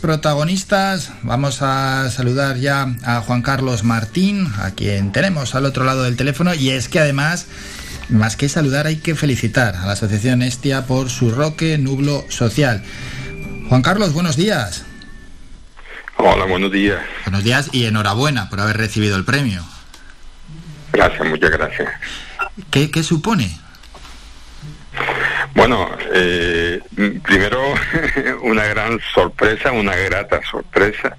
protagonistas, vamos a saludar ya a Juan Carlos Martín, a quien tenemos al otro lado del teléfono, y es que además, más que saludar, hay que felicitar a la Asociación Estia por su roque nublo social. Juan Carlos, buenos días. Hola, buenos días. Buenos días y enhorabuena por haber recibido el premio. Gracias, muchas gracias. ¿Qué, qué supone? Bueno, eh, primero una gran sorpresa, una grata sorpresa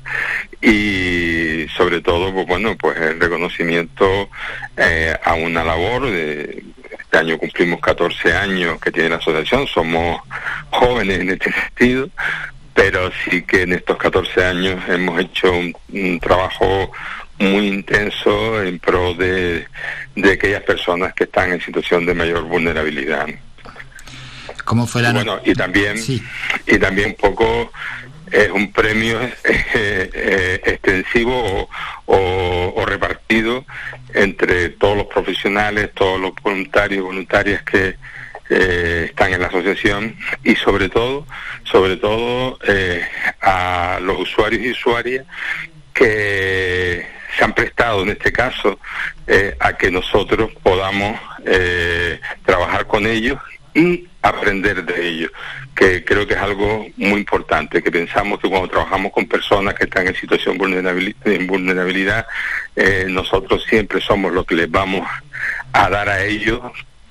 y sobre todo, pues bueno, pues el reconocimiento eh, a una labor de este año cumplimos 14 años que tiene la asociación, somos jóvenes en este sentido, pero sí que en estos 14 años hemos hecho un, trabajo muy intenso en pro de, de aquellas personas que están en situación de mayor vulnerabilidad. ¿Cómo fue la bueno, y también, y también un poco es un premio eh, eh, extensivo o, repartido entre todos los profesionales, todos los voluntarios y voluntarias que eh, están en la asociación y sobre todo, sobre todo a los usuarios y usuarias que se han prestado en este caso a que nosotros podamos trabajar con ellos y aprender de ellos, que creo que es algo muy importante, que pensamos que cuando trabajamos con personas que están en situación de vulnerabilidad, eh, nosotros siempre somos los que les vamos a dar a ellos,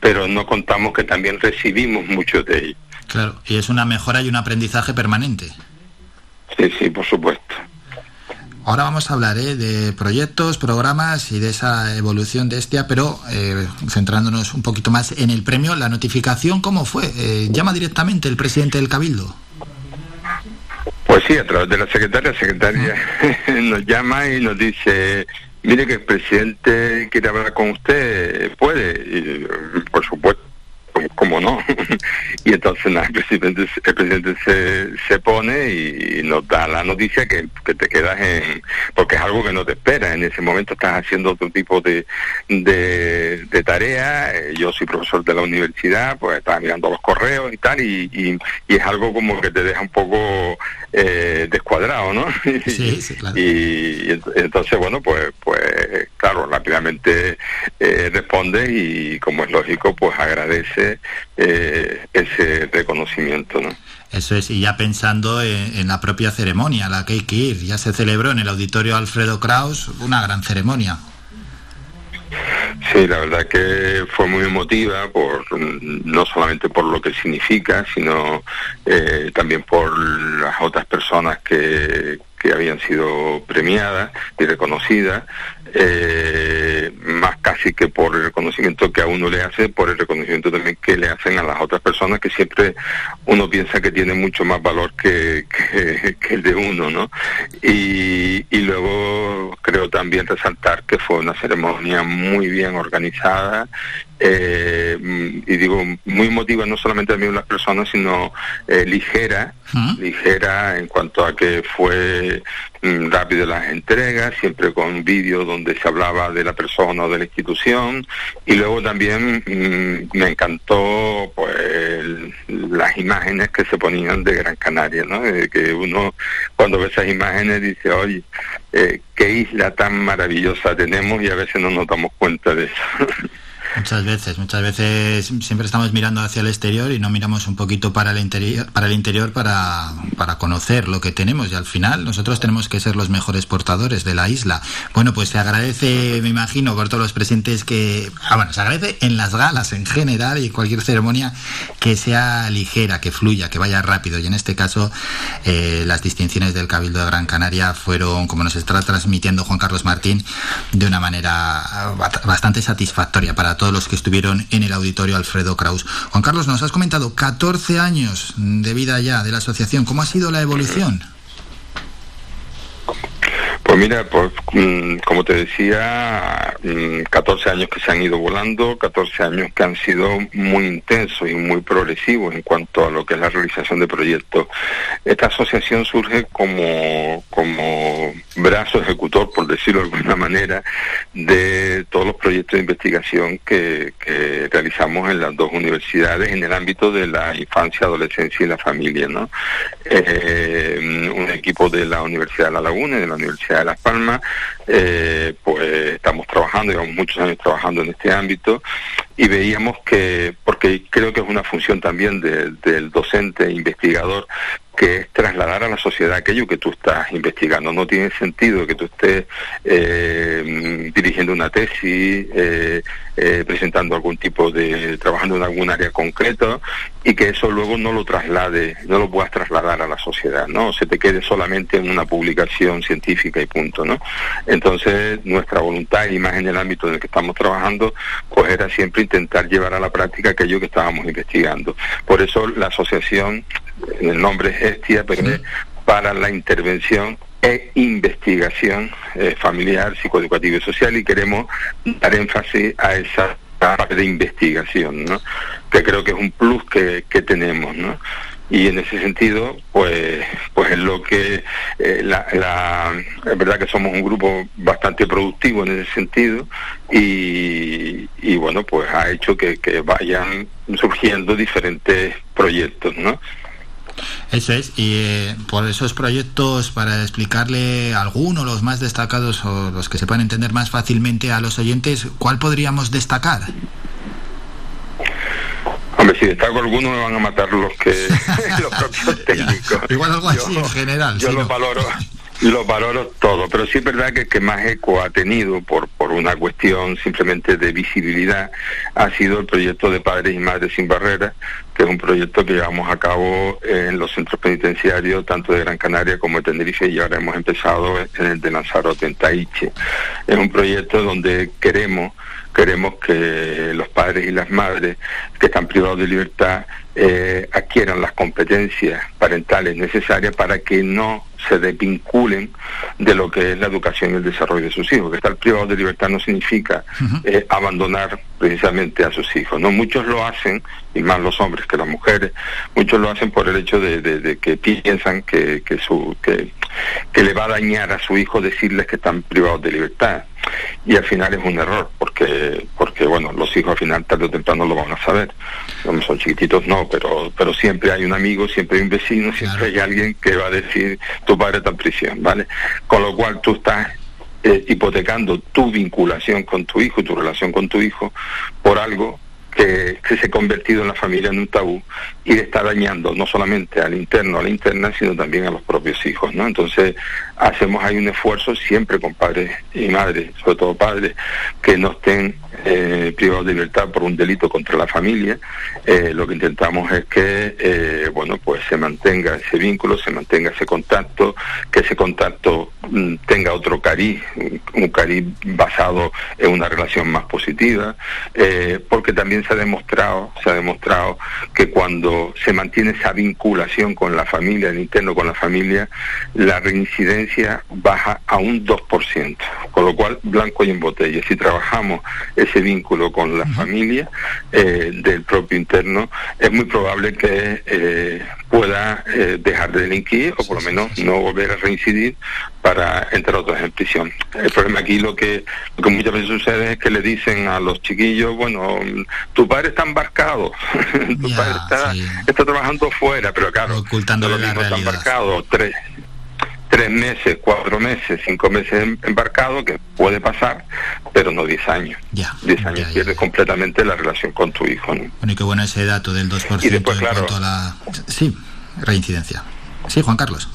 pero no contamos que también recibimos mucho de ellos. Claro, y es una mejora y un aprendizaje permanente. Sí, sí, por supuesto. Ahora vamos a hablar ¿eh? de proyectos, programas y de esa evolución de Estia, pero eh, centrándonos un poquito más en el premio, la notificación, ¿cómo fue? Eh, ¿Llama directamente el presidente del Cabildo? Pues sí, a través de la secretaria, la secretaria nos llama y nos dice, mire que el presidente quiere hablar con usted, puede, y, por supuesto como no. y entonces el presidente, el presidente se, se pone y, nos da la noticia que, que, te quedas en... porque es algo que no te espera. En ese momento estás haciendo otro tipo de, de, de tarea. Eh, yo soy profesor de la universidad, pues estaba mirando los correos y tal, y, y, y es algo como que te deja un poco eh, descuadrado, ¿no? Sí, sí, claro. y, entonces, bueno, pues, pues claro, rápidamente eh, responde y como es lógico, pues agradece eh, ese reconocimiento, ¿no? Eso es, y ya pensando en, la propia ceremonia a la que hay que ir, ya se celebró en el auditorio Alfredo Kraus una gran ceremonia. Sí, la verdad que fue muy emotiva, por no solamente por lo que significa, sino eh, también por las otras personas que, que habían sido premiadas y reconocidas, eh, más casi que por el reconocimiento que a uno le hace, por el reconocimiento también que le hacen a las otras personas, que siempre uno piensa que tiene mucho más valor que, que, el de uno, ¿no? Y, y luego creo también resaltar que fue una ceremonia muy bien organizada eh, y digo, muy emotiva no solamente también las personas, sino eh, ligera, ligera en cuanto a que fue mm, rápido las entregas, siempre con vídeos donde se hablaba de la persona o de la institución, y luego también mm, me encantó pues las imágenes que se ponían de Gran Canaria, ¿no? que uno cuando ve esas imágenes dice, oye, eh, qué isla tan maravillosa tenemos y a veces no nos damos cuenta de eso. Muchas veces, muchas veces siempre estamos mirando hacia el exterior y no miramos un poquito para el interior, para el interior para, para conocer lo que tenemos y al final nosotros tenemos que ser los mejores portadores de la isla. Bueno, pues se agradece, me imagino, por todos los presentes que, ah, bueno, se agradece en las galas en general y cualquier ceremonia que sea ligera, que fluya, que vaya rápido y en este caso eh, las distinciones del Cabildo de Gran Canaria fueron, como nos está transmitiendo Juan Carlos Martín, de una manera bastante satisfactoria para todos todos los que estuvieron en el auditorio Alfredo Kraus. Juan Carlos, nos has comentado 14 años de vida ya de la asociación. ¿Cómo ha sido la evolución? Pues mira, pues mm, como te decía, 14 mm, años que se han ido volando, 14 años que han sido muy intensos y muy progresivos en cuanto a lo que es la realización de proyectos. Esta asociación surge como, como brazo ejecutor, por decirlo de alguna manera, de todos los proyectos de investigación que, realizamos en las dos universidades en el ámbito de la infancia, adolescencia y la familia. ¿no? Eh, un equipo de la Universidad de La Laguna y de la Universidad de Las Palmas, eh, pues estamos trabajando, llevamos muchos años trabajando en este ámbito y veíamos que, porque creo que es una función también del docente investigador, que es trasladar a la sociedad aquello que tú estás investigando. No tiene sentido que tú estés eh, dirigiendo una tesis, eh, eh, presentando algún tipo de, trabajando en algún área concreta y que eso luego no lo traslade, no lo puedas trasladar a la sociedad, ¿no? Se te quede solamente en una publicación científica y punto, ¿no? Entonces, nuestra voluntad y más en el ámbito en el que estamos trabajando, pues era siempre intentar llevar a la práctica aquello que estábamos investigando. Por eso la asociación, el nombre es Estia, pero es para la intervención e investigación eh, familiar, psicoeducativa y social y queremos dar énfasis a esa parte de investigación, ¿no? que creo que es un plus que, que tenemos. ¿no? y en ese sentido pues pues es lo que eh, la, la, es verdad que somos un grupo bastante productivo en ese sentido y, y bueno pues ha hecho que, que vayan surgiendo diferentes proyectos no eso es, y eh, por esos proyectos, para explicarle alguno, los más destacados o los que se puedan entender más fácilmente a los oyentes, ¿cuál podríamos destacar? Hombre, si destaco alguno me van a matar los que los propios técnicos. Igual algo así en general. Yo los valoro lo valoro todo, pero sí es verdad que el que más eco ha tenido por, por una cuestión simplemente de visibilidad ha sido el proyecto de Padres y Madres sin Barreras, que es un proyecto que llevamos a cabo en los centros penitenciarios, tanto de Gran Canaria como de Tenerife, y ahora hemos empezado en el de Lanzarote, en Taiche. Es un proyecto donde queremos queremos que los padres y las madres que están privados de libertad eh, adquieran las competencias parentales necesarias para que no se desvinculen de lo que es la educación y el desarrollo de sus hijos. Que estar privado de libertad no significa eh, abandonar precisamente a sus hijos. No muchos lo hacen, y más los hombres que las mujeres, muchos lo hacen por el hecho de, que piensan que, que, su, que, que le va a dañar a su hijo decirles que están privados de libertad y al final es un error porque porque bueno los hijos al final tarde o temprano lo van a saber. Son chiquititos no pero pero siempre hay un amigo siempre hay un vecino siempre hay alguien que va a decir tu padre está en prisión vale con lo cual tú estás eh, hipotecando tu vinculación con tu hijo tu relación con tu hijo por algo que, se ha convertido en la familia en un tabú y está dañando no solamente al interno, a la interna, sino también a los propios hijos, ¿no? Entonces hacemos ahí un esfuerzo siempre con padres y madres, sobre todo padres, que no estén eh, privados de libertad por un delito contra la familia. Eh, lo que intentamos es que, eh, bueno, pues se mantenga ese vínculo, se mantenga ese contacto, que ese contacto mm, tenga otro cariz, un cariz basado en una relación más positiva, eh, porque también se ha demostrado, se ha demostrado que cuando se mantiene esa vinculación con la familia, el interno con la familia, la reincidencia baja a un 2%, con lo cual blanco y en botella. Si trabajamos ese vínculo con la familia eh, del propio interno, es muy probable que eh, pueda eh, dejar de delinquir o por lo menos no volver a reincidir para entrar otras en prisión. El problema aquí lo que, lo que muchas veces sucede es que le dicen a los chiquillos, bueno, tu padre está embarcado, tu padre está, está trabajando fuera, pero claro, ocultando lo mismo está embarcado tres, tres meses, cuatro meses, cinco meses em, embarcado, que puede pasar, pero no diez años. Ya, diez años pierdes completamente la relación con tu hijo. Bueno, y qué bueno ese dato del 2% y después, en cuanto a la... Sí, reincidencia. Sí, Juan Carlos.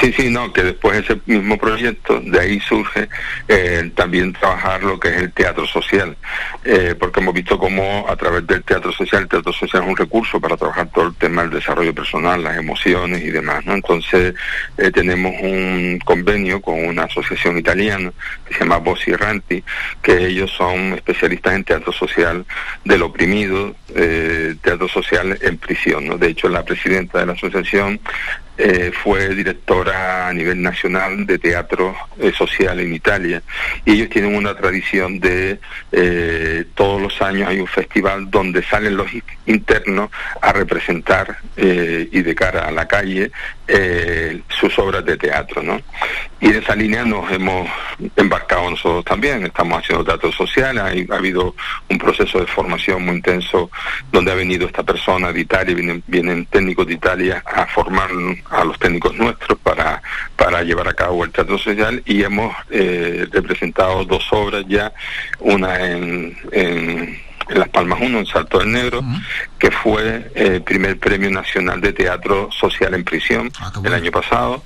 Sí, sí, no, que después ese mismo proyecto, de ahí surge eh, también trabajar lo que es el teatro social, eh, porque hemos visto cómo a través del teatro social, el teatro social es un recurso para trabajar todo el tema del desarrollo personal, las emociones y demás, ¿no? Entonces eh, tenemos un convenio con una asociación italiana que se llama Bossi Erranti, que ellos son especialistas en teatro social del oprimido, teatro social en prisión, ¿no? De hecho, la presidenta de la asociación eh, fue directora a nivel nacional de teatro eh, social en Italia y ellos tienen una tradición de todos los años hay un festival donde salen los internos a representar y de cara a la calle sus obras de teatro, ¿no? Y en esa línea nos hemos embarcado nosotros también, estamos haciendo teatro social, ha habido un proceso de formación muy intenso donde ha venido esta persona de Italia, vienen, vienen técnicos de Italia a formar a los técnicos nuestros para, para llevar a cabo el teatro social y hemos eh, representado dos obras ya, una en, en Las Palmas 1, en Salto del Negro, que fue el primer premio nacional de teatro social en prisión ah, el año pasado,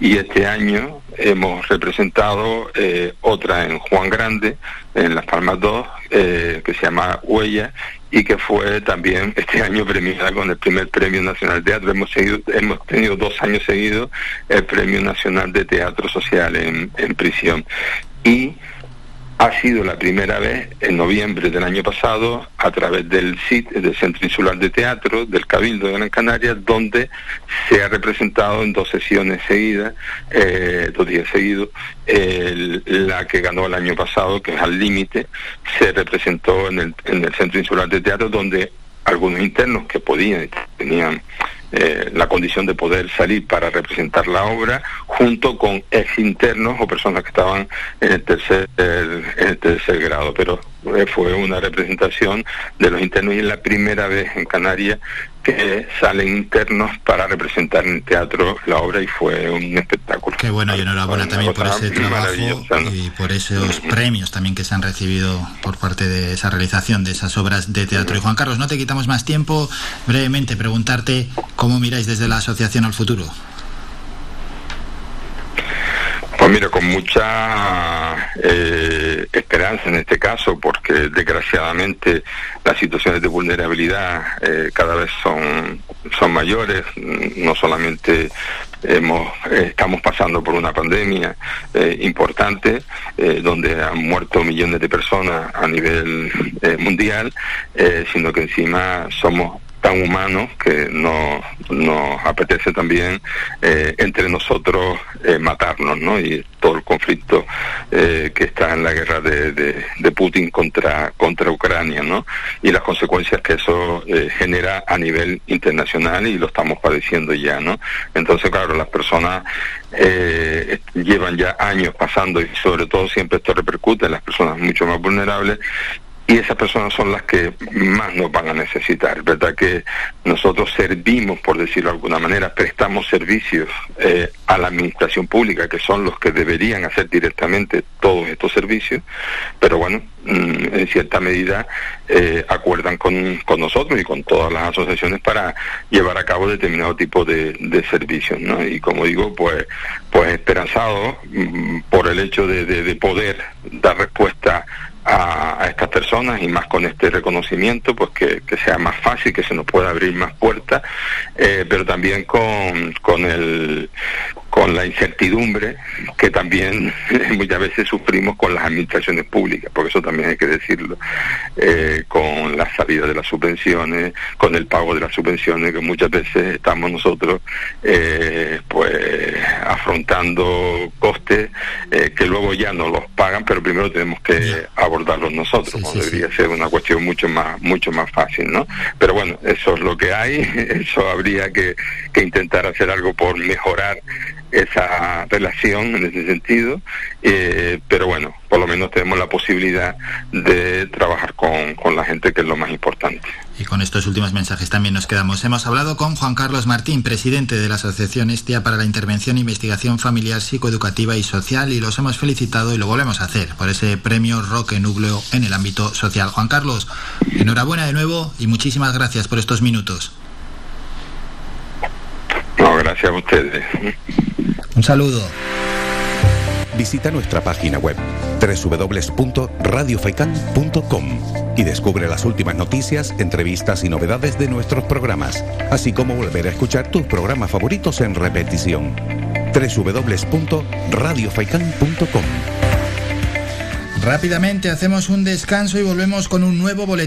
y este año hemos representado eh, otra en Juan Grande, en Las Palmas 2, eh, que se llama Huella, y que fue también este año premiada con el primer Premio Nacional de Teatro. Hemos, seguido, hemos tenido dos años seguidos el Premio Nacional de Teatro Social en, en prisión. Y ha sido la primera vez en noviembre del año pasado a través del CIT, del Centro Insular de Teatro, del Cabildo de Gran Canaria, donde se ha representado en dos sesiones seguidas, eh, dos días seguidos, la que ganó el año pasado, que es Al Límite, se representó en el, en el Centro Insular de Teatro, donde algunos internos que podían, tenían eh, la condición de poder salir para representar la obra, junto con ex internos o personas que estaban en el tercer, en el tercer grado. Pero eh, fue una representación de los internos y es la primera vez en Canarias que salen internos para representar en teatro la obra y fue un espectáculo. Qué bueno y enhorabuena también por ese trabajo y por esos premios también que se han recibido por parte de esa realización de esas obras de teatro. Y Juan Carlos, no te quitamos más tiempo, brevemente preguntarte cómo miráis desde la asociación al futuro. Pues mira, con mucha eh, esperanza en este caso, porque desgraciadamente las situaciones de vulnerabilidad eh, cada vez son, son mayores, no solamente hemos, estamos pasando por una pandemia eh, importante, donde han muerto millones de personas a nivel mundial, sino que encima somos tan humanos que no, nos apetece también eh, entre nosotros eh, matarnos, ¿no? Y todo el conflicto eh, que está en la guerra de, de, Putin contra, contra Ucrania, ¿no? Y las consecuencias que eso genera a nivel internacional y lo estamos padeciendo ya, ¿no? Entonces, claro, las personas llevan ya años pasando y sobre todo siempre esto repercute en las personas mucho más vulnerables y esas personas son las que más nos van a necesitar, ¿verdad? Que nosotros servimos, por decirlo de alguna manera, prestamos servicios eh, a la administración pública, que son los que deberían hacer directamente todos estos servicios, pero bueno, mm, en cierta medida eh, acuerdan con, con, nosotros y con todas las asociaciones para llevar a cabo determinado tipo de, de servicios, ¿no? Y como digo, pues, pues esperanzado mm, por el hecho de, de poder dar respuesta a, estas personas y más con este reconocimiento, pues que, sea más fácil, que se nos pueda abrir más puertas, eh, pero también con, con, el, con la incertidumbre que también muchas veces sufrimos con las administraciones públicas, porque eso también hay que decirlo, eh, con la salida de las subvenciones, con el pago de las subvenciones, que muchas veces estamos nosotros eh, pues afrontando costes que luego ya no los pagan, pero primero tenemos que abordarlos nosotros, debería ser una cuestión mucho más, mucho más fácil, ¿no? Pero bueno, eso es lo que hay, eso habría que, que intentar hacer algo por mejorar esa relación en ese sentido, eh, pero bueno, por lo menos tenemos la posibilidad de trabajar con, con, la gente, que es lo más importante. Y con estos últimos mensajes también nos quedamos. Hemos hablado con Juan Carlos Martín, presidente de la Asociación Estia para la Intervención e Investigación Familiar, Psicoeducativa y Social, y los hemos felicitado y lo volvemos a hacer por ese premio Roque Núcleo en el ámbito social. Juan Carlos, enhorabuena de nuevo y muchísimas gracias por estos minutos. No, gracias a ustedes. Un saludo. Visita nuestra página web www.radiofaikan.com y descubre las últimas noticias, entrevistas y novedades de nuestros programas, así como volver a escuchar tus programas favoritos en repetición. www.radiofaikan.com Rápidamente hacemos un descanso y volvemos con un nuevo boletín.